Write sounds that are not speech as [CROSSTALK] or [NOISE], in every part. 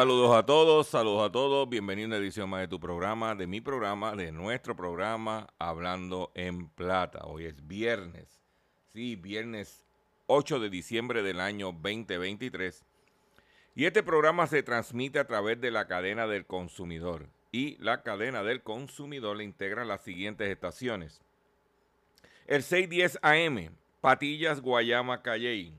Saludos a todos, saludos a todos. Bienvenido a una edición más de tu programa, de mi programa, de nuestro programa Hablando en Plata. Hoy es viernes, sí, viernes 8 de diciembre del año 2023. Y este programa se transmite a través de la cadena del consumidor. Y la cadena del consumidor le integra las siguientes estaciones. El 610 AM, Patillas, Guayama, Calley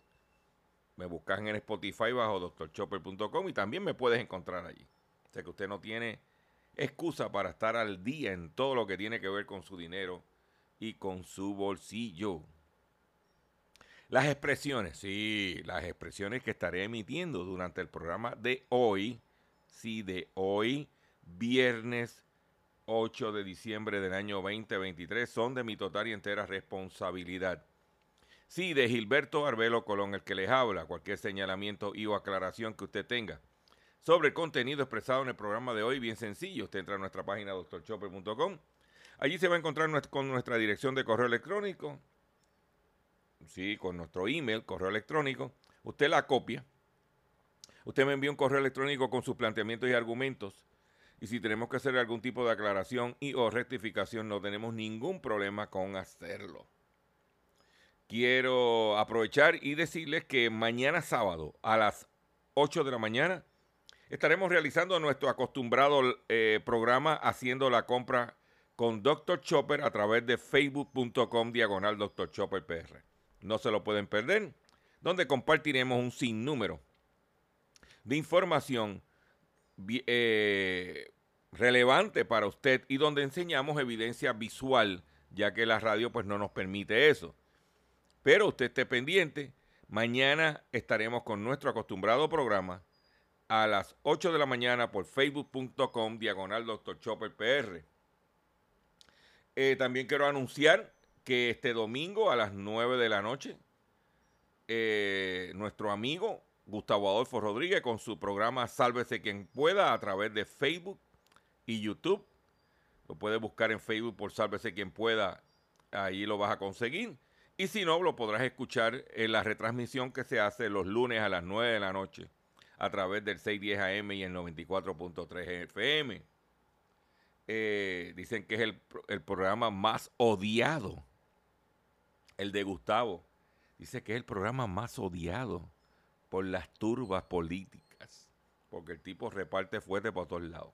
Me buscas en Spotify bajo drchopper.com y también me puedes encontrar allí. O sea que usted no tiene excusa para estar al día en todo lo que tiene que ver con su dinero y con su bolsillo. Las expresiones, sí, las expresiones que estaré emitiendo durante el programa de hoy, sí, de hoy, viernes 8 de diciembre del año 2023, son de mi total y entera responsabilidad. Sí, de Gilberto Arbelo Colón, el que les habla, cualquier señalamiento y o aclaración que usted tenga sobre el contenido expresado en el programa de hoy, bien sencillo, usted entra a nuestra página doctorchopper.com, allí se va a encontrar con nuestra dirección de correo electrónico, sí, con nuestro email, correo electrónico, usted la copia, usted me envía un correo electrónico con sus planteamientos y argumentos, y si tenemos que hacer algún tipo de aclaración y o rectificación, no tenemos ningún problema con hacerlo. Quiero aprovechar y decirles que mañana sábado a las 8 de la mañana estaremos realizando nuestro acostumbrado eh, programa haciendo la compra con Dr. Chopper a través de facebook.com diagonal Dr. Chopper PR. No se lo pueden perder, donde compartiremos un sinnúmero de información eh, relevante para usted y donde enseñamos evidencia visual, ya que la radio pues no nos permite eso. Pero usted esté pendiente, mañana estaremos con nuestro acostumbrado programa a las 8 de la mañana por facebook.com diagonal Dr. Chopper PR. Eh, también quiero anunciar que este domingo a las 9 de la noche, eh, nuestro amigo Gustavo Adolfo Rodríguez con su programa Sálvese quien pueda a través de Facebook y YouTube. Lo puedes buscar en Facebook por Sálvese quien pueda, ahí lo vas a conseguir. Y si no, lo podrás escuchar en la retransmisión que se hace los lunes a las 9 de la noche a través del 610 AM y el 94.3 FM. Eh, dicen que es el, el programa más odiado, el de Gustavo. Dice que es el programa más odiado por las turbas políticas, porque el tipo reparte fuerte por todos lados.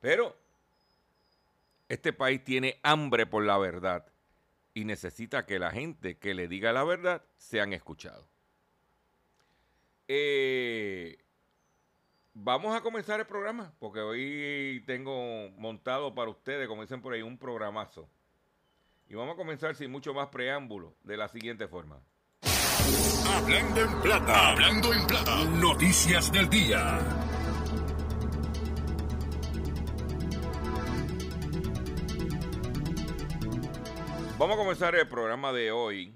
Pero este país tiene hambre por la verdad y necesita que la gente que le diga la verdad sean escuchados. Eh, vamos a comenzar el programa, porque hoy tengo montado para ustedes, como dicen por ahí, un programazo. Y vamos a comenzar sin mucho más preámbulo, de la siguiente forma. Hablando en plata, hablando en plata, noticias del día. Vamos a comenzar el programa de hoy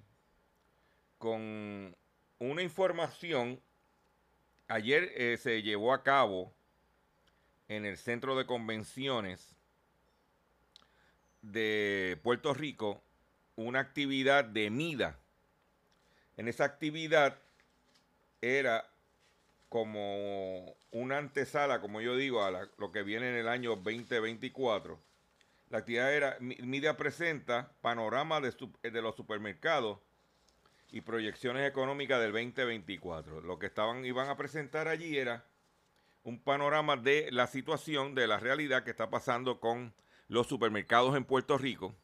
con una información. Ayer eh, se llevó a cabo en el centro de convenciones de Puerto Rico una actividad de MIDA. En esa actividad era como una antesala, como yo digo, a la- lo que viene en el año 2024. La actividad era, MIDA presenta panorama de, su- de los supermercados y proyecciones económicas del 2024. Lo que estaban iban a presentar allí era un panorama de la situación, de la realidad que está pasando con los supermercados en Puerto Rico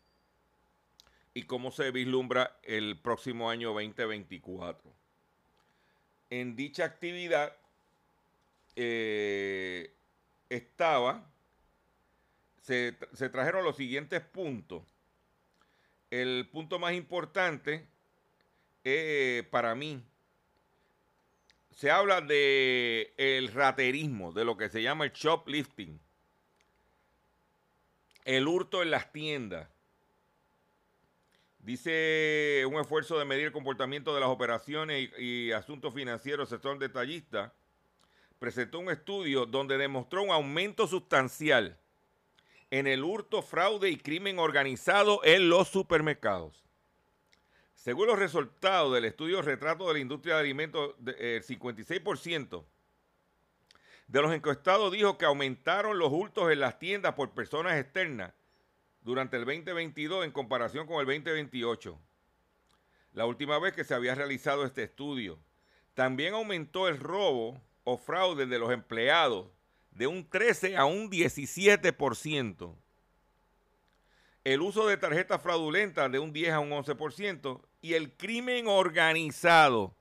y cómo se vislumbra el próximo año 2024. En dicha actividad eh, estaba, se, tra- se trajeron los siguientes puntos. El punto más importante para mí se habla de el raterismo, de lo que se llama el shoplifting, el hurto en las tiendas. Dice un esfuerzo de medir el comportamiento de las operaciones y, y asuntos financieros sector detallista. Presentó un estudio donde demostró un aumento sustancial en el hurto, fraude y crimen organizado en los supermercados. Según los resultados del estudio Retrato de la Industria de Alimentos, eh, el 56% de los encuestados dijo que aumentaron los hurtos en las tiendas por personas externas durante el 2022 en comparación con el 2028, la última vez que se había realizado este estudio. También aumentó el robo o fraude de los empleados de un 13 a un 17%. El uso de tarjetas fraudulentas de un 10 a un 11% y el crimen organizado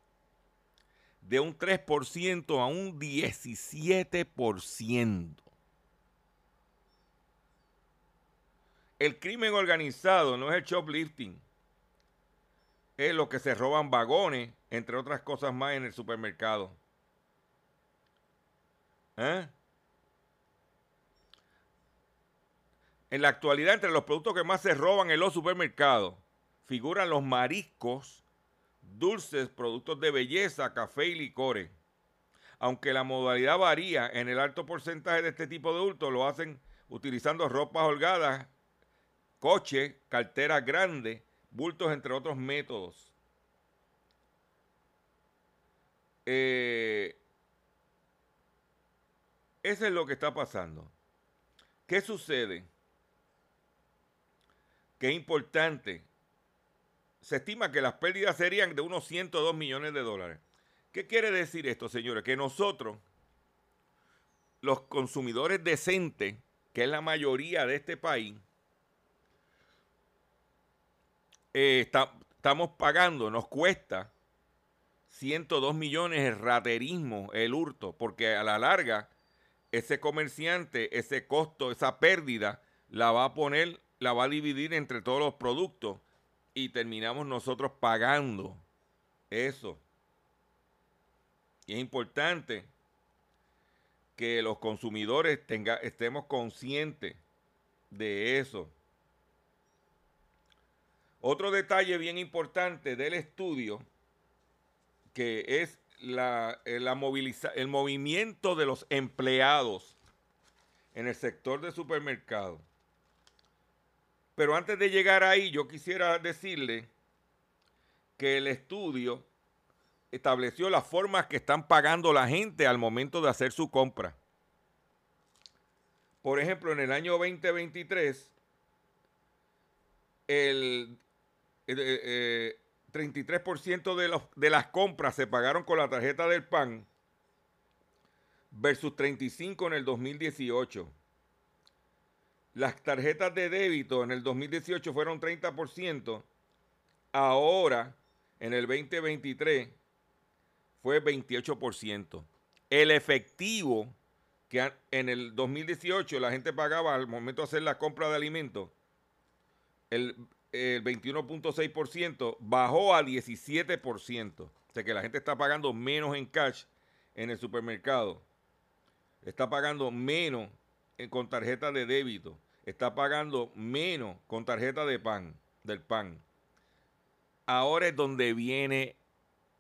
de un 3% a un 17%. El crimen organizado no es el shoplifting. Es lo que se roban vagones, entre otras cosas más, en el supermercado. ¿Eh? En la actualidad, entre los productos que más se roban en los supermercados, figuran los mariscos, dulces, productos de belleza, café y licores. Aunque la modalidad varía, en el alto porcentaje de este tipo de hurtos lo hacen utilizando ropas holgadas, coches, carteras grandes, bultos, entre otros métodos. Eh, eso es lo que está pasando. ¿Qué sucede? Que es importante. Se estima que las pérdidas serían de unos 102 millones de dólares. ¿Qué quiere decir esto, señores? Que nosotros, los consumidores decentes, que es la mayoría de este país, eh, está- estamos pagando, nos cuesta 102 millones el raterismo, el hurto, porque a la larga ese comerciante, ese costo, esa pérdida, la va a poner, la va a dividir entre todos los productos y terminamos nosotros pagando eso. Y es importante que los consumidores tenga, estemos conscientes de eso. Otro detalle bien importante del estudio, que es la, eh, la moviliza- el movimiento de los empleados en el sector de supermercados. Pero antes de llegar ahí, yo quisiera decirle que el estudio estableció las formas que están pagando la gente al momento de hacer su compra. Por ejemplo, en el año 2023, el eh, eh, 33% de, de las compras se pagaron con la tarjeta del PAN versus 35% en el 2018. Las tarjetas de débito en el 2018 fueron 30%. Ahora, en el 2023, fue 28%. El efectivo que en el 2018 la gente pagaba al momento de hacer la compra de alimentos, el, el 21.6% bajó a 17%. O sea que la gente está pagando menos en cash en el supermercado. Está pagando menos en- con tarjeta de débito. Está pagando menos con tarjeta de pan, del pan. Ahora es donde viene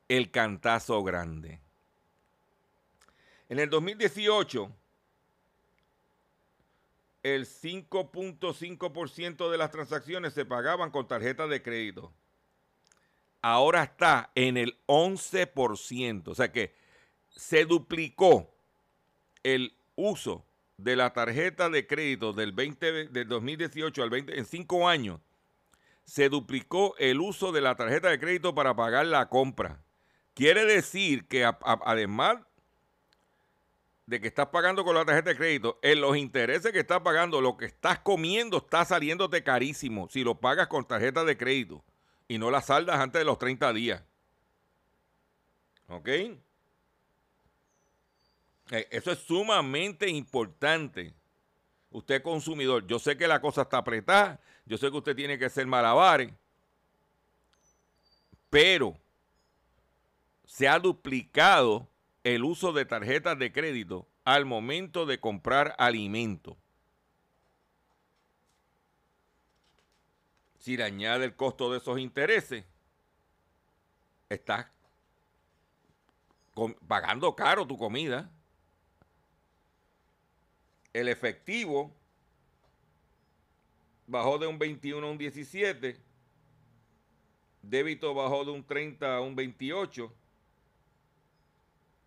el cantazo grande. En el 2018, el 5.5% de las transacciones se pagaban con tarjeta de crédito. Ahora está en el 11%. O sea que se duplicó el uso de la tarjeta de crédito del, 20, del 2018 al 20, en cinco años. Se duplicó el uso de la tarjeta de crédito para pagar la compra. Quiere decir que además de que estás pagando con la tarjeta de crédito, en los intereses que estás pagando, lo que estás comiendo está saliéndote carísimo si lo pagas con tarjeta de crédito y no la saldas antes de los 30 días. ¿Ok? Eh, Eso es sumamente importante. Usted consumidor, yo sé que la cosa está apretada, yo sé que usted tiene que hacer malabares, pero se ha duplicado el uso de tarjetas de crédito al momento de comprar alimentos. Si le añade el costo de esos intereses, estás pagando caro tu comida. El efectivo bajó de un 21 a un 17. Débito bajó de un 30 a un 28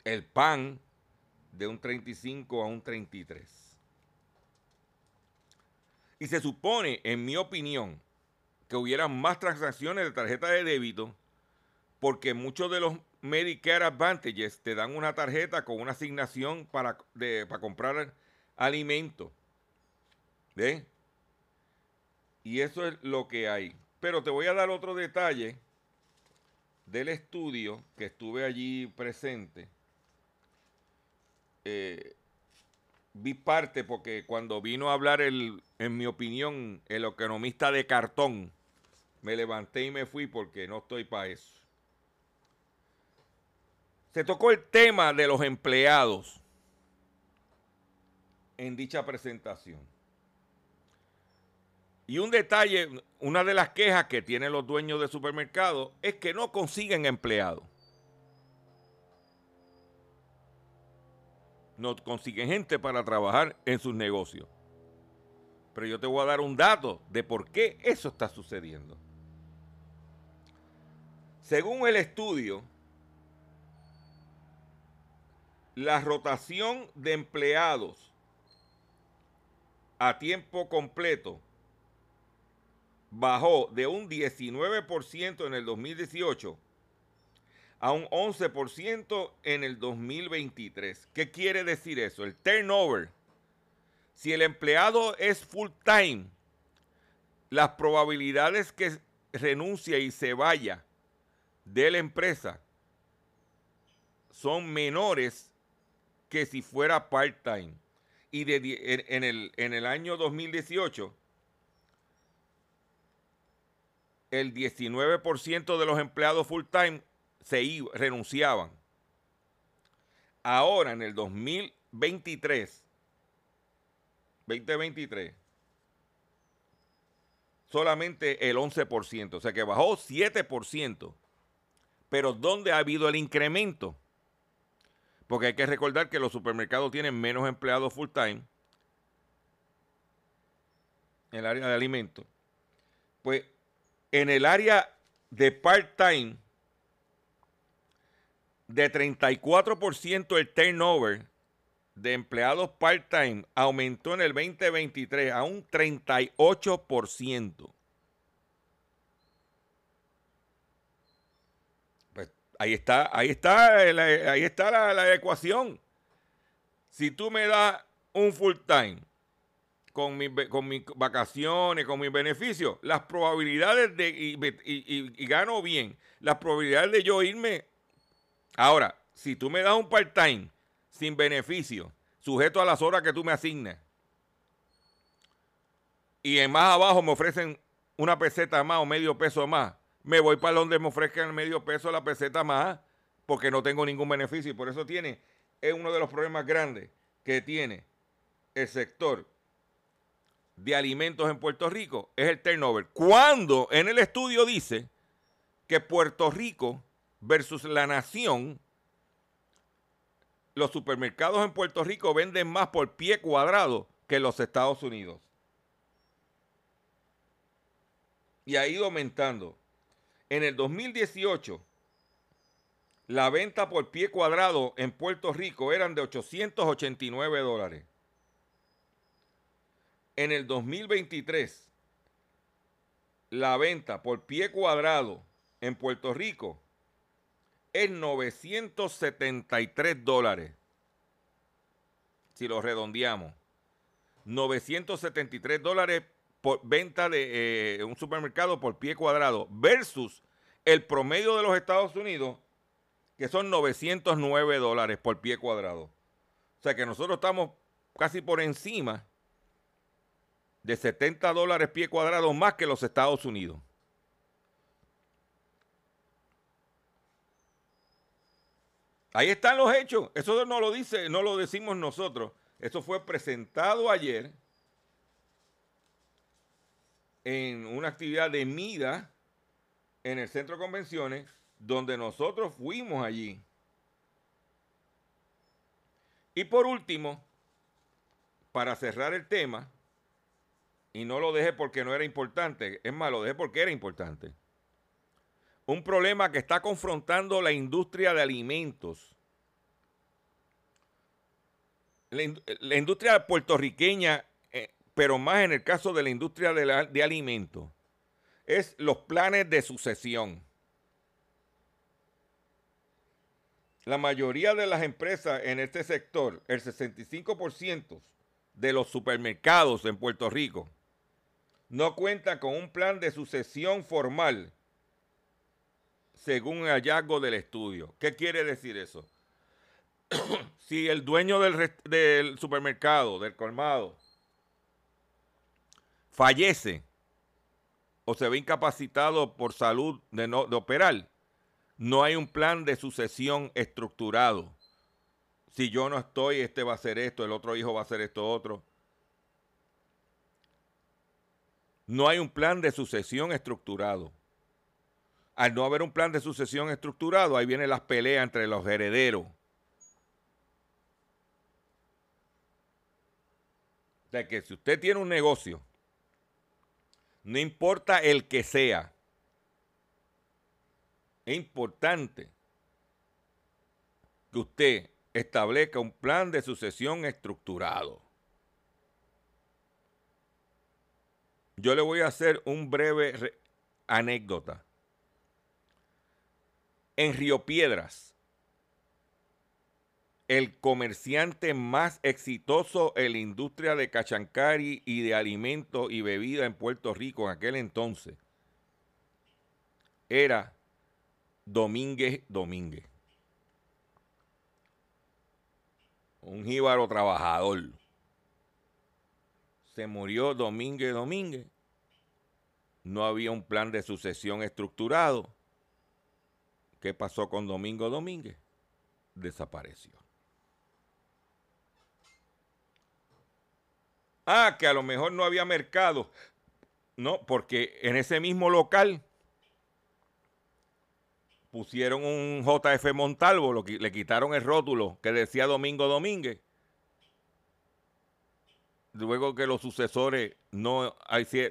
el pan de un 35 a un 33. Y se supone, en mi opinión, que hubiera más transacciones de tarjeta de débito porque muchos de los Medicare Advantages te dan una tarjeta con una asignación para, de- para comprar alimentos. ¿Ve? Y eso es lo que hay. Pero te voy a dar otro detalle del estudio que estuve allí presente eh, vi parte porque cuando vino a hablar el, en mi opinión, el economista de cartón, me levanté y me fui porque no estoy para eso. Se tocó el tema de los empleados en dicha presentación. Y un detalle, una de las quejas que tienen los dueños de supermercados es que no consiguen empleados. no consiguen gente para trabajar en sus negocios. Pero yo te voy a dar un dato de por qué eso está sucediendo. Según el estudio, la rotación de empleados a tiempo completo bajó de un 19% en el 2018 a un 11% en el 2023. ¿Qué quiere decir eso? El turnover. Si el empleado es full time, las probabilidades que renuncie y se vaya de la empresa son menores que si fuera part time. Y de en, en el, en el año 2018, el 19% de los empleados full time se iba- renunciaban. Ahora, en el 2023, 2023, solamente el 11%, o sea que bajó 7%. Pero ¿dónde ha habido el incremento? Porque hay que recordar que los supermercados tienen menos empleados full time en el área de alimentos. Pues en el área de part time, de 34% el turnover de empleados part-time aumentó en el 2023 a un 38%. Pues ahí está, ahí está, ahí está la, la ecuación. Si tú me das un full-time con, mi, con mis vacaciones, con mis beneficios, las probabilidades de, y, gano bien, las probabilidades de yo irme. Ahora, si tú me das un part-time sin beneficio, sujeto a las horas que tú me asignes, y en más abajo me ofrecen una peseta más o medio peso más, me voy para donde me ofrezcan el medio peso la peseta más, porque no tengo ningún beneficio. Y por eso tiene, es uno de los problemas grandes que tiene el sector de alimentos en Puerto Rico es el turnover. Cuando en el estudio dice que Puerto Rico versus la nación, los supermercados en Puerto Rico venden más por pie cuadrado que los Estados Unidos. Y ha ido aumentando. En el 2018, la venta por pie cuadrado en Puerto Rico eran de 889 dólares en el 2023 la venta por pie cuadrado en Puerto Rico es 973 dólares. Si lo redondeamos. 973 dólares por venta de eh, un supermercado por pie cuadrado versus el promedio de los Estados Unidos que son 909 dólares por pie cuadrado. O sea que nosotros estamos casi por encima de 70 dólares pie cuadrado más que los Estados Unidos. Ahí están los hechos. Eso no lo dice, no lo decimos nosotros. Eso fue presentado ayer en una actividad de MIDA en el centro de convenciones, donde nosotros fuimos allí. Y por último, para cerrar el tema, y no lo dejé porque no era importante, es más, lo dejé porque era importante. Un problema que está confrontando la industria de alimentos. La, industria puertorriqueña, pero más en el caso de la industria de, alimentos, es los planes de sucesión. La mayoría de las empresas en este sector, el 65% de los supermercados en Puerto Rico, no cuenta con un plan de sucesión formal, según el hallazgo del estudio. ¿Qué quiere decir eso? [COUGHS] si el dueño del, supermercado, del colmado, fallece o se ve incapacitado por salud de, no, de operar, no hay un plan de sucesión estructurado. Si yo no estoy, este va a hacer esto, el otro hijo va a hacer esto otro. No hay un plan de sucesión estructurado. Al no haber un plan de sucesión estructurado, ahí vienen las peleas entre los herederos. De que si usted tiene un negocio, no importa el que sea, es importante que usted establezca un plan de sucesión estructurado. Yo le voy a hacer un breve anécdota. En Río Piedras, el comerciante más exitoso en la industria de cachancari y de alimentos y bebida en Puerto Rico en aquel entonces era Domínguez Domínguez. Un jíbaro trabajador se murió Domínguez Domínguez. No había un plan de sucesión estructurado. ¿Qué pasó con Domingo Domínguez? Desapareció. Ah, que a lo mejor no había mercado. No, porque en ese mismo local pusieron un JF Montalvo, lo, le quitaron el rótulo que decía Domingo Domínguez. Luego que los sucesores no,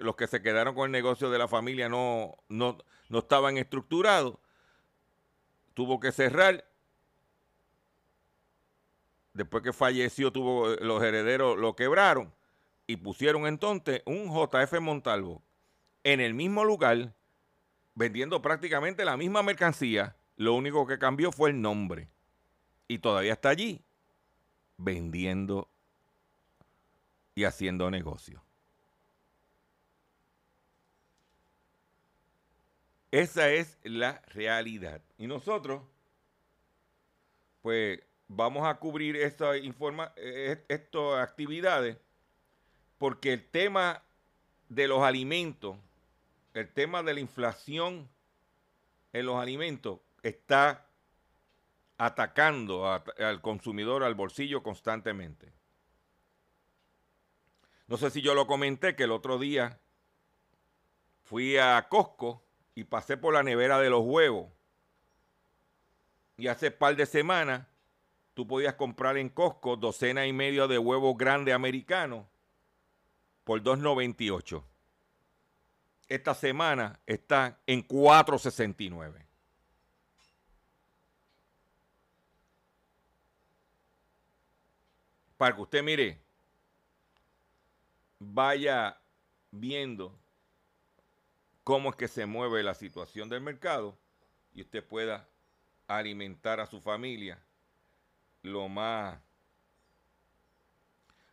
los que se quedaron con el negocio de la familia no, no, no estaban estructurados, tuvo que cerrar. Después que falleció, tuvo, los herederos lo quebraron y pusieron entonces un JF Montalvo en el mismo lugar, vendiendo prácticamente la misma mercancía. Lo único que cambió fue el nombre. Y todavía está allí, vendiendo y haciendo negocio. Esa es la realidad. Y nosotros, pues, vamos a cubrir esta informa eh, estas actividades porque el tema de los alimentos, el tema de la inflación en los alimentos está atacando al consumidor, al bolsillo constantemente. No sé si yo lo comenté que el otro día fui a Costco y pasé por la nevera de los huevos. Y hace par de semanas tú podías comprar en Costco docena y media de huevos grandes americanos por 2.98. Esta semana está en 4.69. Para que usted mire, vaya viendo cómo es que se mueve la situación del mercado y usted pueda alimentar a su familia lo más.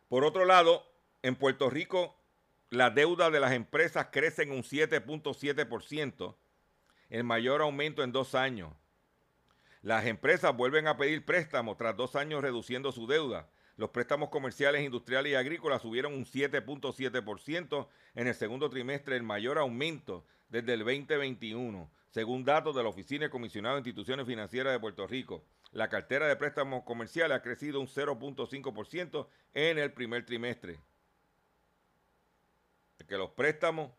Por otro lado, en Puerto Rico, la deuda de las empresas crece en un 7.7%, el mayor aumento en dos años. Las empresas vuelven a pedir préstamos tras dos años reduciendo su deuda. Los préstamos comerciales, industriales y agrícolas subieron un 7.7% en el segundo trimestre, el mayor aumento desde el 2021, según datos de la Oficina de Comisionado de Instituciones Financieras de Puerto Rico. La cartera de préstamos comerciales ha crecido un 0.5% en el primer trimestre que los préstamos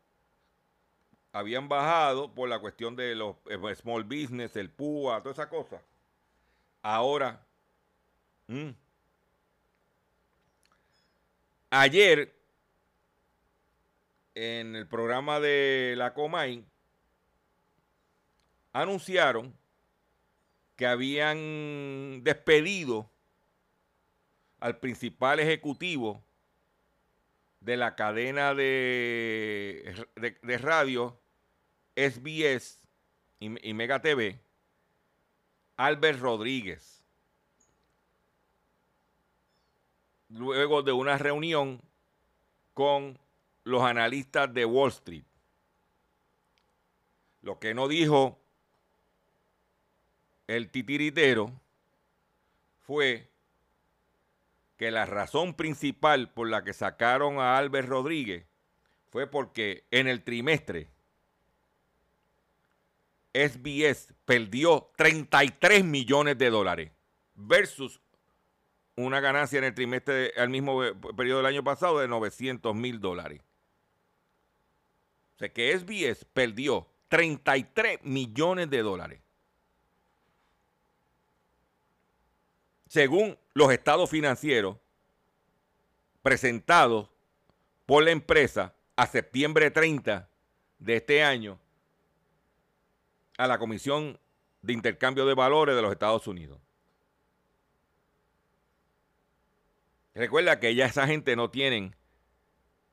habían bajado por la cuestión de los eh, small business, el PUA, toda esa cosa. Ahora, mm, ayer, en el programa de la Comay, anunciaron que habían despedido al principal ejecutivo de la cadena de, de, radio SBS y, Mega TV, Albert Rodríguez. Luego de una reunión con los analistas de Wall Street. Lo que no dijo el titiritero fue que la razón principal por la que sacaron a Albert Rodríguez fue porque en el trimestre SBS perdió 33 millones de dólares versus una ganancia en el trimestre al mismo periodo del año pasado de 900 mil dólares. O sea que SBS perdió 33 millones de dólares. Según los estados financieros presentados por la empresa a septiembre 30 de este año a la Comisión de Intercambio de Valores de los Estados Unidos. Recuerda que ya esa gente no tienen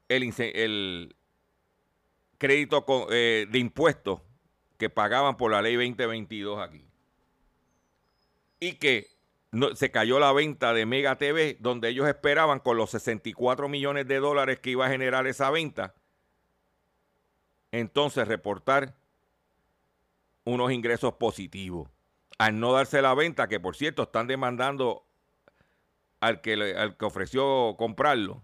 el, crédito eh, de impuestos que pagaban por la ley 2022 aquí. Y que se cayó la venta de Mega TV, donde ellos esperaban con los 64 millones de dólares que iba a generar esa venta, entonces reportar unos ingresos positivos. Al no darse la venta, que por cierto están demandando al que, al que ofreció comprarlo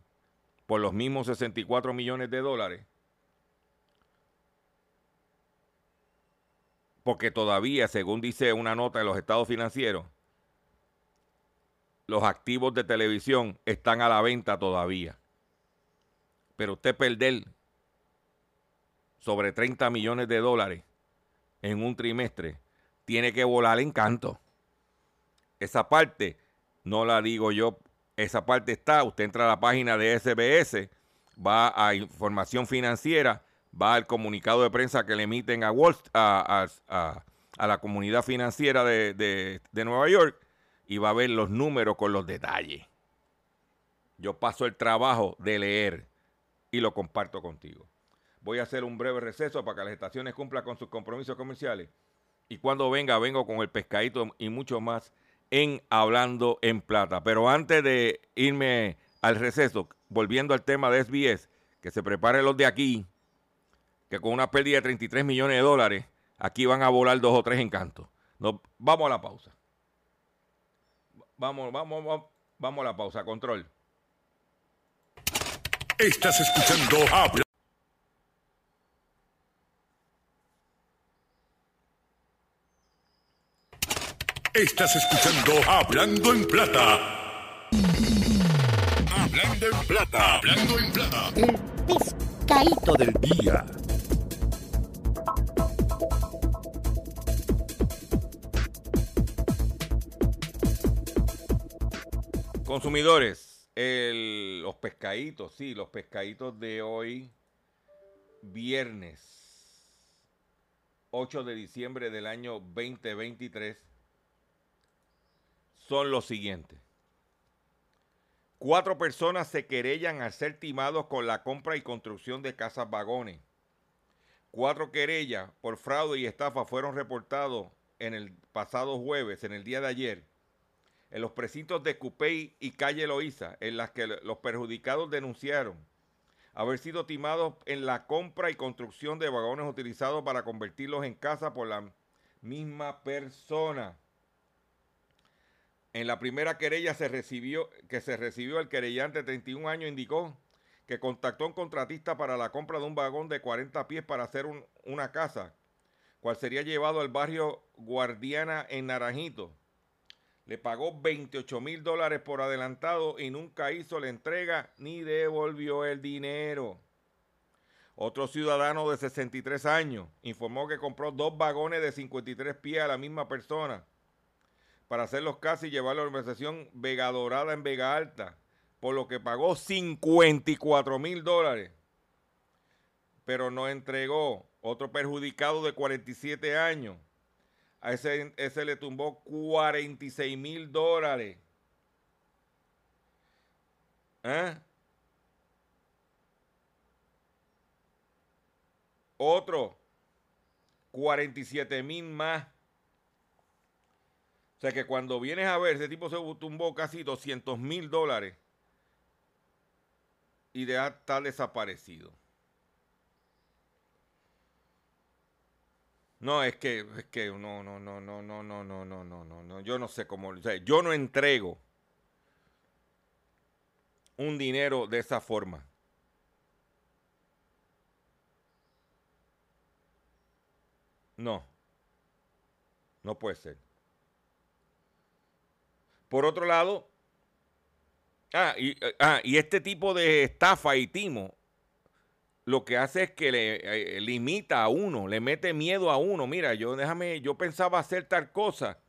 por los mismos 64 millones de dólares, porque todavía, según dice una nota de los estados financieros, los activos de televisión están a la venta todavía. Pero usted perder sobre 30 millones de dólares en un trimestre, tiene que volar en canto. Esa parte no la digo yo, esa parte está, usted entra a la página de SBS, va a información financiera, va al comunicado de prensa que le emiten a, Wall, a, a, la comunidad financiera de, de Nueva York y va a ver los números con los detalles. Yo paso el trabajo de leer y lo comparto contigo. Voy a hacer un breve receso para que las estaciones cumplan con sus compromisos comerciales y cuando venga, vengo con el pescadito y mucho más en Hablando en Plata. Pero antes de irme al receso, volviendo al tema de SBS, que se preparen los de aquí, que con una pérdida de 33 millones de dólares, aquí van a volar dos o tres encantos. vamos a la pausa. Vamos, vamos, vamos, vamos a la pausa. Control. Estás escuchando Habla. Estás escuchando Hablando en Plata. Hablando en Plata. Hablando en Plata. El pescadito del día. Consumidores, los pescaditos, sí, los pescaditos de hoy, viernes 8 de diciembre del año 2023 son los siguientes. Cuatro personas se querellan al ser timados con la compra y construcción de casas vagones. Cuatro querellas por fraude y estafa fueron reportados en el pasado jueves, en el día de ayer, en los precintos de Cupey y Calle Loíza, en las que los perjudicados denunciaron haber sido timados en la compra y construcción de vagones utilizados para convertirlos en casa por la misma persona. En la primera querella se recibió, que se recibió el querellante de 31 años indicó que contactó a un contratista para la compra de un vagón de 40 pies para hacer una casa, cual sería llevado al barrio Guardiana en Naranjito. Le pagó 28 mil dólares por adelantado y nunca hizo la entrega ni devolvió el dinero. Otro ciudadano de 63 años informó que compró dos vagones de 53 pies a la misma persona para hacerlos casi y llevar la organización Vega Dorada en Vega Alta, por lo que pagó 54 mil dólares, pero no entregó. Otro perjudicado de 47 años, a ese, ese le tumbó 46 mil dólares. ¿Eh? Otro, 47 mil más. O sea que cuando vienes a ver, ese tipo se tumbó casi 200 mil dólares y ya está desaparecido. No, es que, es que no, no, no, no, no, no, no, no, no, no, no. Yo no sé cómo. O sea, yo no entrego un dinero de esa forma. No. No puede ser. Por otro lado, ah y, ah, y, este tipo de estafa y timo lo que hace es que le eh, limita a uno, le mete miedo a uno. Mira, yo déjame, yo pensaba hacer tal cosa.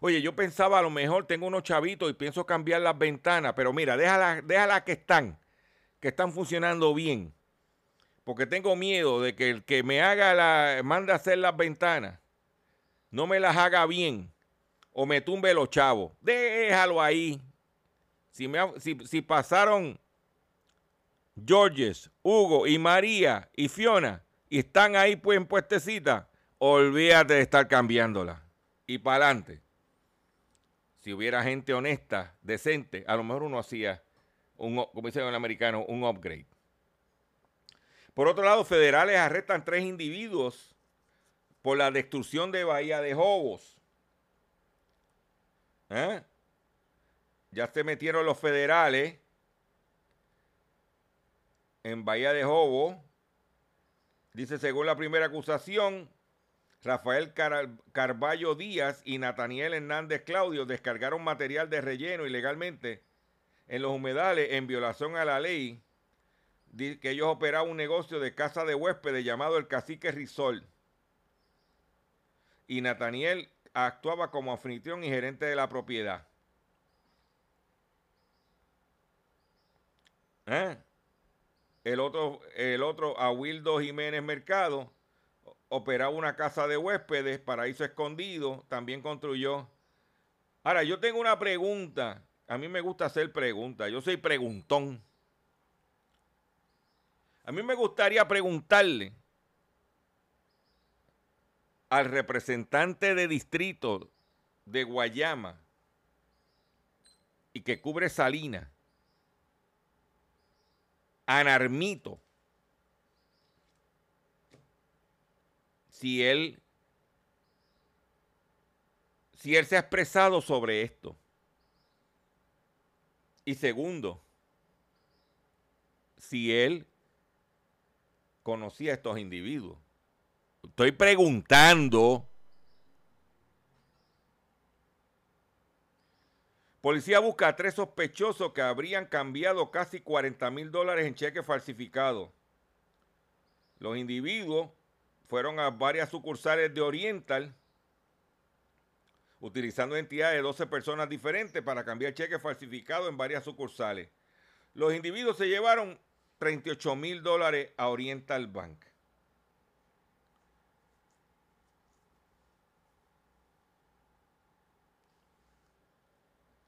Oye, yo pensaba a lo mejor tengo unos chavitos y pienso cambiar las ventanas, pero mira, déjala, déjala que están, que están funcionando bien. Porque tengo miedo de que el que me haga la, manda a hacer las ventanas, no me las haga bien o me tumbe los chavos. Déjalo ahí. Si, me, si, pasaron Georges, Hugo y María y Fiona y están ahí pues en puestecita, olvídate de estar cambiándola. Y para adelante. Si hubiera gente honesta, decente, a lo mejor uno hacía, un, como dice el americano, un upgrade. Por otro lado, federales arrestan tres individuos por la destrucción de Bahía de Jobos. ¿Eh? Ya se metieron los federales en Bahía de Jobo. Dice, según la primera acusación, Rafael Carballo Díaz y Nataniel Hernández Claudio descargaron material de relleno ilegalmente en los humedales en violación a la ley que ellos operaban un negocio de casa de huéspedes llamado el Cacique Risol y Nathaniel actuaba como anfitrión y gerente de la propiedad. ¿Eh? El otro, el otro, a Wildo Jiménez Mercado, operaba una casa de huéspedes, paraíso escondido, también construyó. Ahora, yo tengo una pregunta. A mí me gusta hacer preguntas. Yo soy preguntón. A mí me gustaría preguntarle al representante de distrito de Guayama y que cubre Salina, Anarmito, si él si él se ha expresado sobre esto. Y segundo, si él conocía a estos individuos. Estoy preguntando. Policía busca a tres sospechosos que habrían cambiado casi 40 mil dólares en cheques falsificados. Los individuos fueron a varias sucursales de Oriental utilizando entidades de 12 personas diferentes para cambiar cheques falsificados en varias sucursales. Los individuos se llevaron 38 mil dólares a Oriental Bank.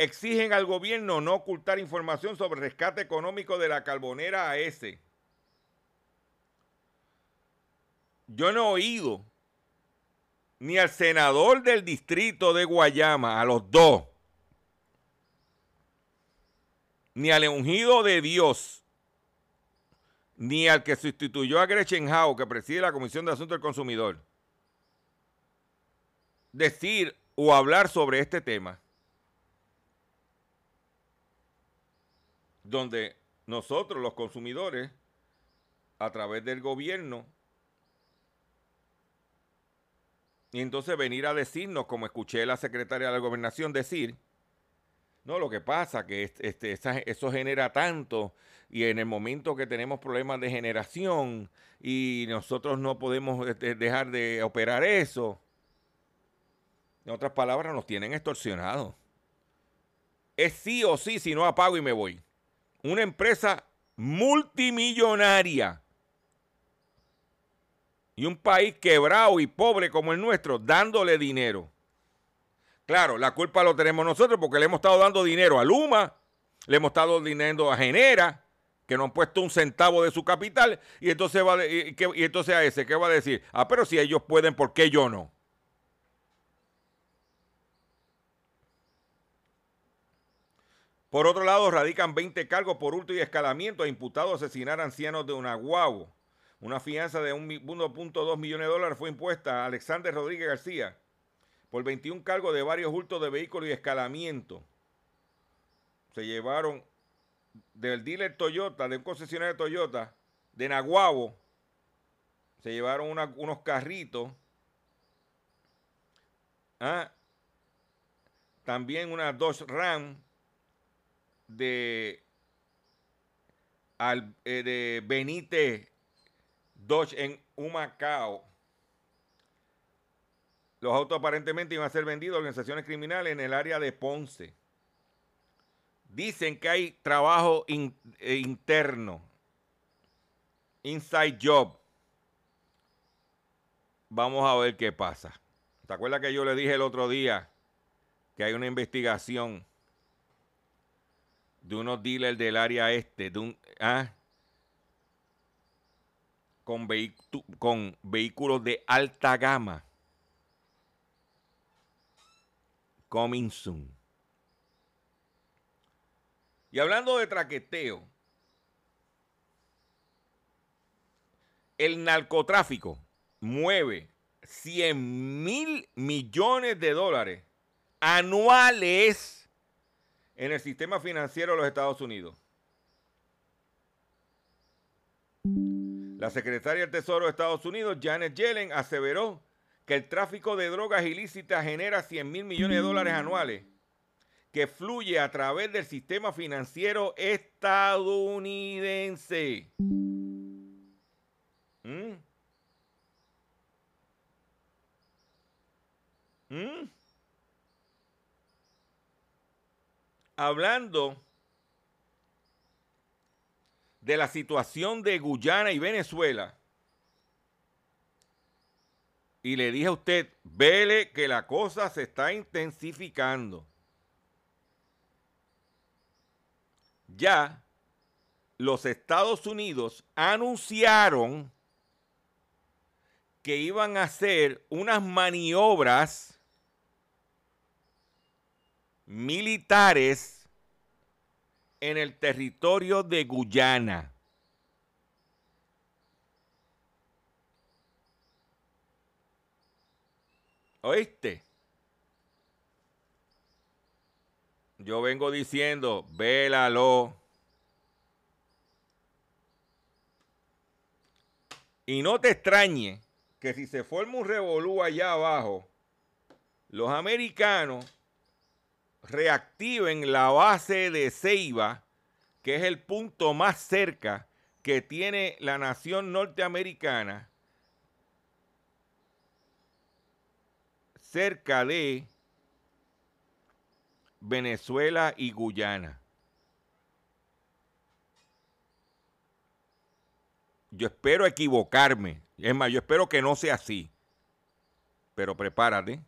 Exigen al gobierno no ocultar información sobre rescate económico de la carbonera AS. Yo no he oído ni al senador del distrito de Guayama, a los dos, ni al ungido de Dios, ni al que sustituyó a Gretchen Howe, que preside la Comisión de Asuntos del Consumidor, decir o hablar sobre este tema. Donde nosotros los consumidores, a través del gobierno, y entonces venir a decirnos, como escuché la secretaria de la gobernación decir, no, lo que pasa que este, eso genera tanto y en el momento que tenemos problemas de generación y nosotros no podemos este, dejar de operar eso, en otras palabras, nos tienen extorsionados. Es sí o sí, si no apago y me voy una empresa multimillonaria y un país quebrado y pobre como el nuestro dándole dinero. Claro, la culpa lo tenemos nosotros porque le hemos estado dando dinero a Luma, le hemos estado dinero a Genera, que no han puesto un centavo de su capital, y entonces, va y entonces a ese, ¿qué va a decir? Ah, pero si ellos pueden, ¿por qué yo no? Por otro lado, radican 20 cargos por hurto y escalamiento a imputados a asesinar ancianos de Unaguabo. Una fianza de 1.2 millones de dólares fue impuesta a Alexander Rodríguez García por 21 cargos de varios hurtos de vehículos y escalamiento. Se llevaron del dealer Toyota, de un concesionario de Toyota, de Naguabo, se llevaron unos carritos. ¿ah? También una Dodge Ram de, al, eh, de Benítez Dodge en Humacao. Los autos aparentemente iban a ser vendidos a organizaciones criminales en el área de Ponce. Dicen que hay trabajo eh, interno, inside job. Vamos a ver qué pasa. ¿Te acuerdas que yo le dije el otro día que hay una investigación de unos dealers del área este, de un, ah, con, con vehículos de alta gama. Coming soon. Y hablando de traqueteo, el narcotráfico mueve 100 mil millones de dólares anuales en el sistema financiero de los Estados Unidos. La secretaria del Tesoro de Estados Unidos, Janet Yellen, aseveró que el tráfico de drogas ilícitas genera 100 mil millones de dólares anuales que fluye a través del sistema financiero estadounidense. ¿Mm? ¿Mm? Hablando de la situación de Guyana y Venezuela. Y le dije a usted, vele que la cosa se está intensificando. Ya los Estados Unidos anunciaron que iban a hacer unas maniobras militares en el territorio de Guyana. ¿Oíste? Yo vengo diciendo, vélalo. Y no te extrañe que si se forma un revolú allá abajo, los americanos reactiven la base de Ceiba, que es el punto más cerca que tiene la nación norteamericana, cerca de Venezuela y Guyana. Yo espero equivocarme. Es más, yo espero que no sea así. Pero prepárate.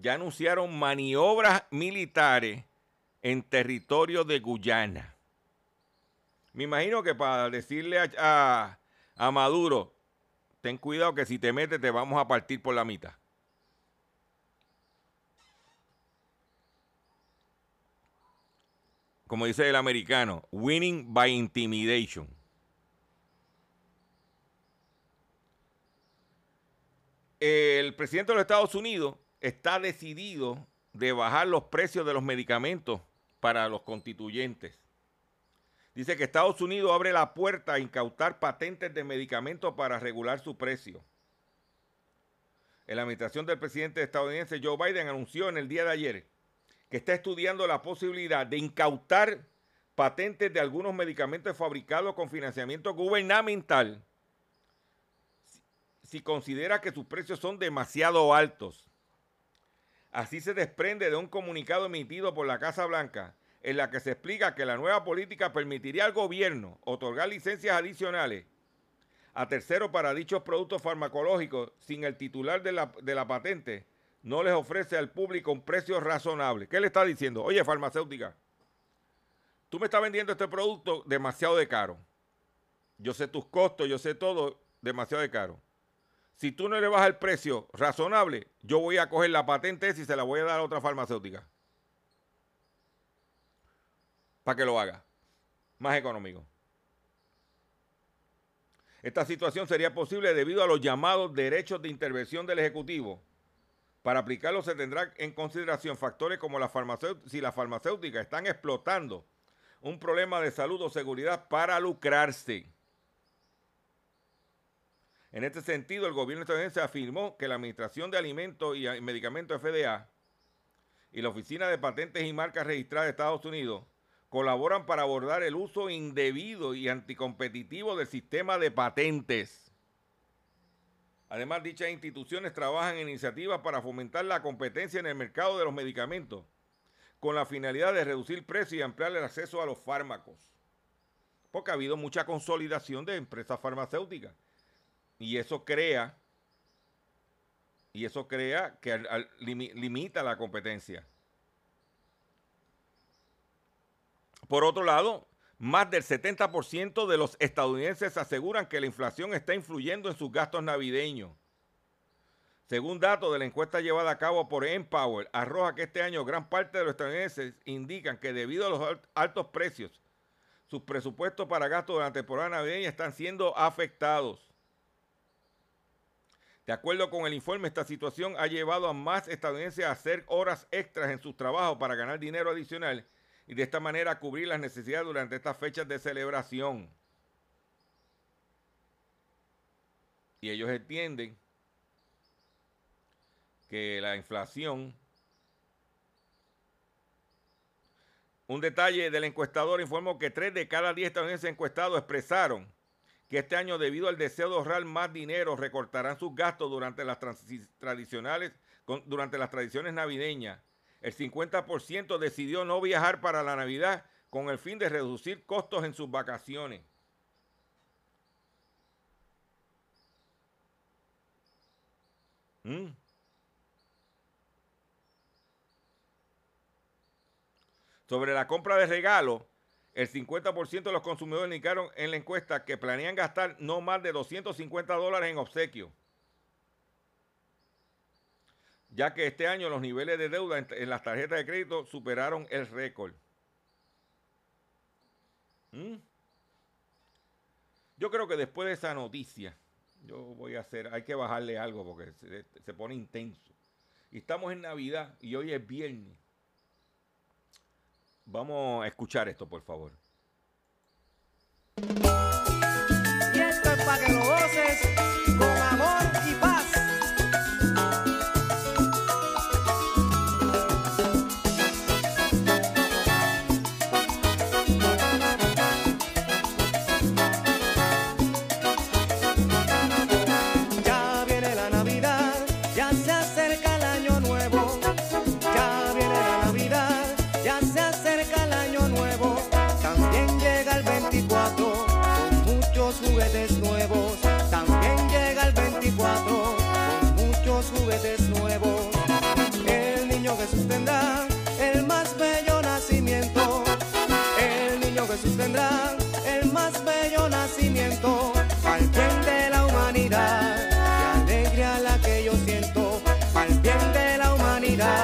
Ya anunciaron maniobras militares en territorio de Guyana. Me imagino que para decirle a, a Maduro, ten cuidado que si te metes te vamos a partir por la mitad. Como dice el americano, winning by intimidation. El presidente de los Estados Unidos está decidido de bajar los precios de los medicamentos para los constituyentes. Dice que Estados Unidos abre la puerta a incautar patentes de medicamentos para regular su precio. En la administración del presidente estadounidense Joe Biden anunció en el día de ayer que está estudiando la posibilidad de incautar patentes de algunos medicamentos fabricados con financiamiento gubernamental si considera que sus precios son demasiado altos. Así se desprende de un comunicado emitido por la Casa Blanca en la que se explica que la nueva política permitiría al gobierno otorgar licencias adicionales a terceros para dichos productos farmacológicos sin el titular de la, patente no les ofrece al público un precio razonable. ¿Qué le está diciendo? Oye, farmacéutica, tú me estás vendiendo este producto demasiado de caro. Yo sé tus costos, yo sé todo, demasiado de caro. Si tú no le bajas el precio razonable, yo voy a coger la patente y se la voy a dar a otra farmacéutica para que lo haga. Más económico. Esta situación sería posible debido a los llamados derechos de intervención del Ejecutivo. Para aplicarlo se tendrá en consideración factores como si las farmacéuticas están explotando un problema de salud o seguridad para lucrarse. En este sentido, el gobierno estadounidense afirmó que la Administración de Alimentos y Medicamentos FDA y la Oficina de Patentes y Marcas Registradas de Estados Unidos colaboran para abordar el uso indebido y anticompetitivo del sistema de patentes. Además, dichas instituciones trabajan en iniciativas para fomentar la competencia en el mercado de los medicamentos, con la finalidad de reducir precios y ampliar el acceso a los fármacos. Porque ha habido mucha consolidación de empresas farmacéuticas. Y eso crea, y eso crea que limita la competencia. Por otro lado, más del 70% de los estadounidenses aseguran que la inflación está influyendo en sus gastos navideños. Según datos de la encuesta llevada a cabo por Empower, arroja que este año gran parte de los estadounidenses indican que debido a los altos precios, sus presupuestos para gastos durante la temporada navideña están siendo afectados. De acuerdo con el informe, esta situación ha llevado a más estadounidenses a hacer horas extras en sus trabajos para ganar dinero adicional y de esta manera cubrir las necesidades durante estas fechas de celebración. Y ellos entienden que la inflación... Un detalle del encuestador informó que tres de cada diez estadounidenses encuestados expresaron que este año, debido al deseo de ahorrar más dinero, recortarán sus gastos durante las tradicionales, durante las tradiciones navideñas. El 50% decidió no viajar para la Navidad con el fin de reducir costos en sus vacaciones. Mm. Sobre la compra de regalos, el 50% de los consumidores indicaron en la encuesta que planean gastar no más de 250 dólares en obsequio. Ya que este año los niveles de deuda en, las tarjetas de crédito superaron el récord. ¿Mm? Yo creo que después de esa noticia, yo voy a hacer, hay que bajarle algo porque se, se pone intenso. Y estamos en Navidad y hoy es viernes. Vamos a escuchar esto, por favor. Y esto es para que lo goces con amor Tendrá el más bello nacimiento. Al bien de la humanidad, y alegría la que yo siento. Al bien de la humanidad,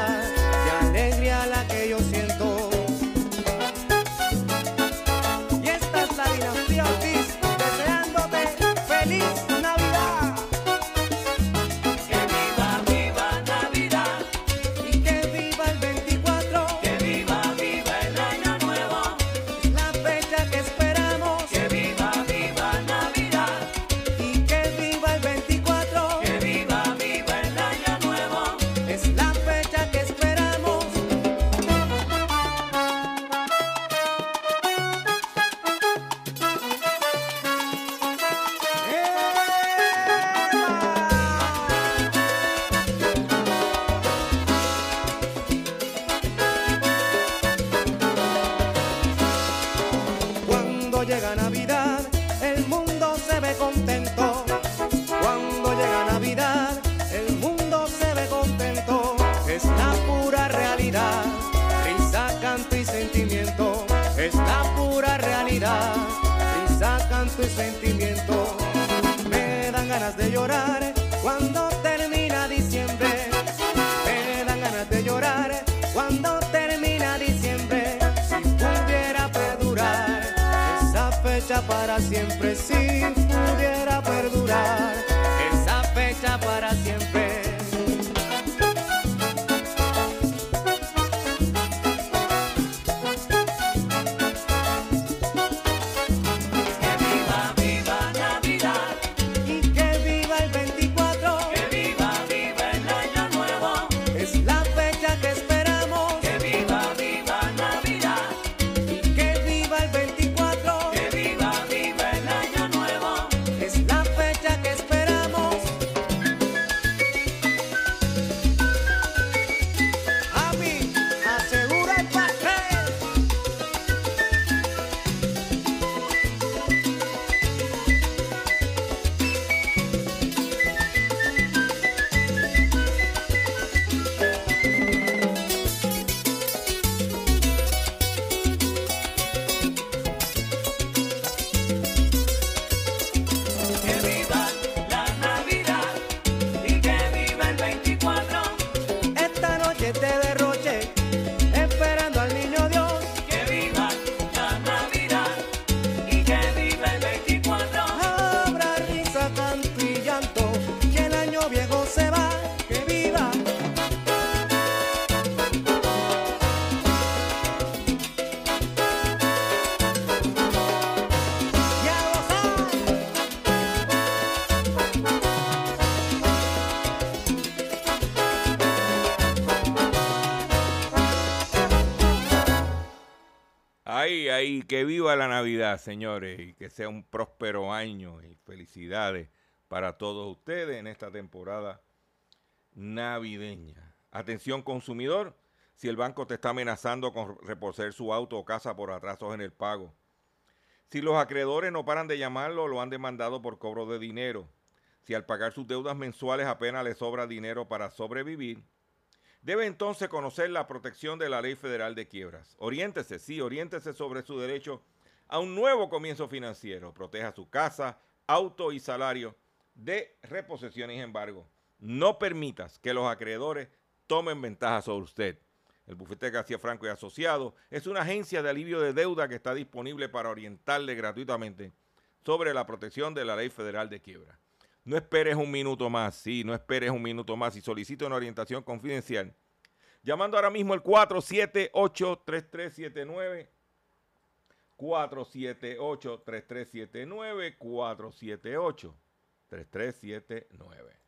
que viva la Navidad, señores, y que sea un próspero año y felicidades para todos ustedes en esta temporada navideña. Atención consumidor, si el banco te está amenazando con reposer su auto o casa por atrasos en el pago. Si los acreedores no paran de llamarlo, lo han demandado por cobro de dinero. Si al pagar sus deudas mensuales apenas le sobra dinero para sobrevivir, debe entonces conocer la protección de la Ley Federal de Quiebras. Oriéntese, sí, oriéntese sobre su derecho a un nuevo comienzo financiero. Proteja su casa, auto y salario de reposición y embargo. No permitas que los acreedores tomen ventaja sobre usted. El bufete García Franco y Asociado es una agencia de alivio de deuda que está disponible para orientarle gratuitamente sobre la protección de la Ley Federal de Quiebra. No esperes un minuto más, sí, no esperes un minuto más y solicite una orientación confidencial. Llamando ahora mismo el 478-3379. 478-3379. 478-3379.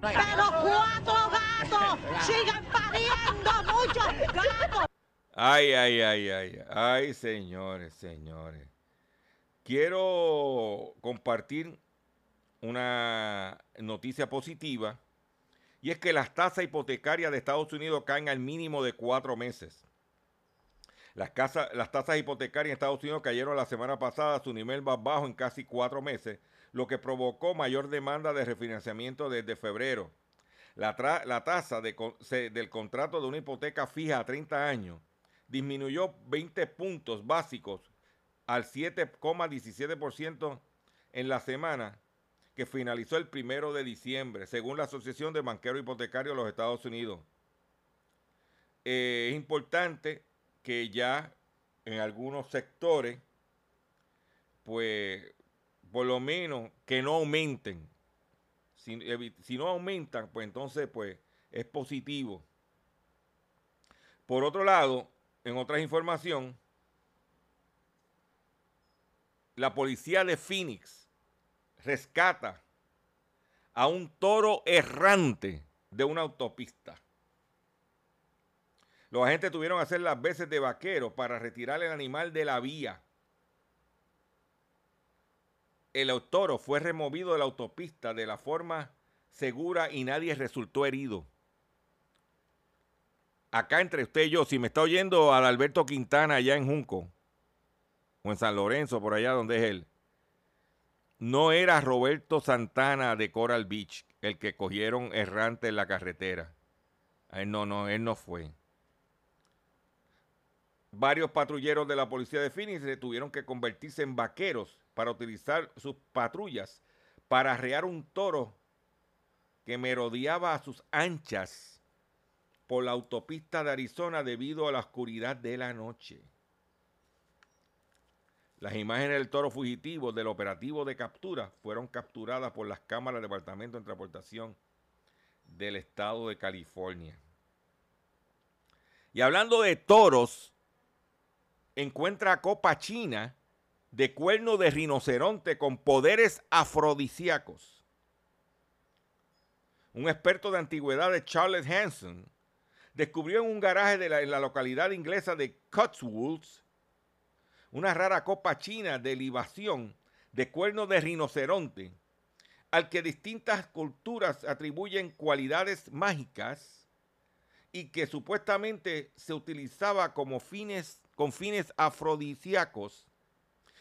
Pero cuatro gatos [LAUGHS] sigan pariendo muchos gatos. Ay, ay, ay, ay, ay, señores, señores. Quiero compartir una noticia positiva y es que las tasas hipotecarias de Estados Unidos caen al mínimo de cuatro meses. Las, las tasas hipotecarias en Estados Unidos cayeron la semana pasada a su nivel más bajo en casi cuatro meses, lo que provocó mayor demanda de refinanciamiento desde febrero. La, tasa del contrato de una hipoteca fija a 30 años disminuyó 20 puntos básicos al 7,17% en la semana que finalizó el primero de diciembre, según la Asociación de Banqueros Hipotecarios de los Estados Unidos. Eh, es importante que ya en algunos sectores, pues por lo menos que no aumenten. Si, no aumentan, pues entonces pues es positivo. Por otro lado, en otra información, la policía de Phoenix rescata a un toro errante de una autopista. Los agentes tuvieron que hacer las veces de vaquero para retirar el animal de la vía el toro fue removido de la autopista de la forma segura y nadie resultó herido. Acá entre usted y yo, si me está oyendo al Alberto Quintana allá en Junco, o en San Lorenzo, por allá donde es él, no era Roberto Santana de Coral Beach el que cogieron errante en la carretera. No, no, él no fue. Varios patrulleros de la policía de Phoenix tuvieron que convertirse en vaqueros para utilizar sus patrullas para arrear un toro que merodeaba a sus anchas por la autopista de Arizona debido a la oscuridad de la noche. Las imágenes del toro fugitivo del operativo de captura fueron capturadas por las cámaras del Departamento de Transportación del Estado de California. Y hablando de toros, encuentra Copa China de cuerno de rinoceronte con poderes afrodisíacos. Un experto de antigüedades, Charles Hanson, descubrió en un garaje de la, localidad inglesa de Cotswolds una rara copa china de libación de cuerno de rinoceronte, al que distintas culturas atribuyen cualidades mágicas y que supuestamente se utilizaba como fines, con fines afrodisíacos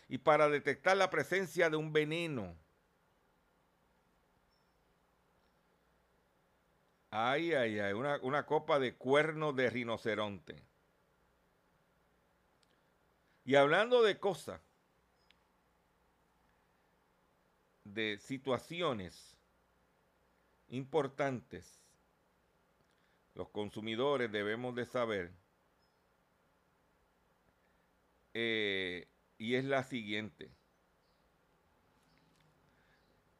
y para detectar la presencia de un veneno. Ay, ay, ay, una, una copa de cuerno de rinoceronte. Y hablando de cosas, de situaciones importantes, los consumidores debemos de saber eh, y es la siguiente.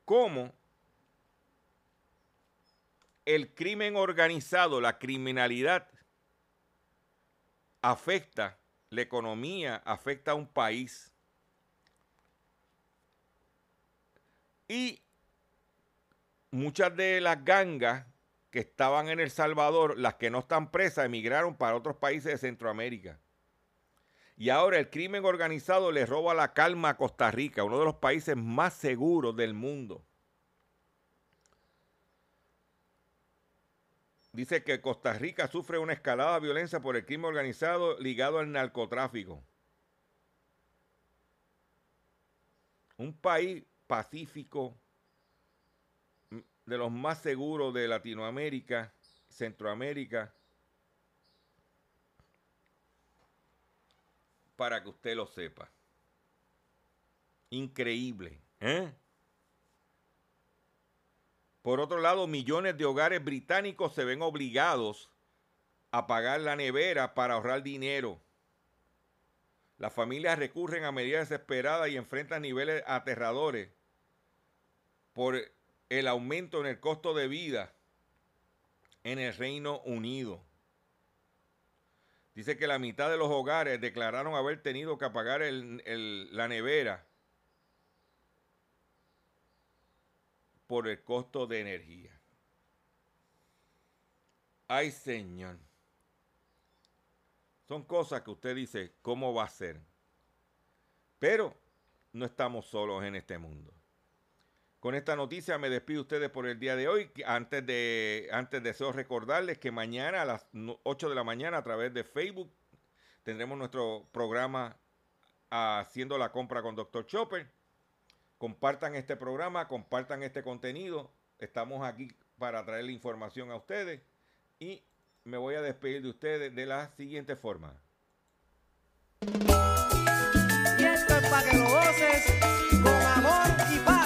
¿Cómo el crimen organizado, la criminalidad, afecta la economía, afecta a un país? Y muchas de las gangas que estaban en El Salvador, las que no están presas, emigraron para otros países de Centroamérica. Y ahora el crimen organizado le roba la calma a Costa Rica, uno de los países más seguros del mundo. Dice que Costa Rica sufre una escalada de violencia por el crimen organizado ligado al narcotráfico. Un país pacífico, de los más seguros de Latinoamérica, Centroamérica, para que usted lo sepa. Increíble. ¿eh? Por otro lado, millones de hogares británicos se ven obligados a pagar la nevera para ahorrar dinero. Las familias recurren a medidas desesperadas y enfrentan niveles aterradores por el aumento en el costo de vida en el Reino Unido. Dice que la mitad de los hogares declararon haber tenido que apagar la nevera por el costo de energía. Ay, Señor. Son cosas que usted dice, ¿cómo va a ser? Pero no estamos solos en este mundo. Con esta noticia me despido ustedes por el día de hoy. Antes de, antes deseo recordarles que mañana a las 8 de la mañana a través de Facebook tendremos nuestro programa Haciendo la compra con Dr. Chopper. Compartan este programa, compartan este contenido. Estamos aquí para traer la información a ustedes. Y me voy a despedir de ustedes de la siguiente forma. Y esto es para que goces con amor y paz.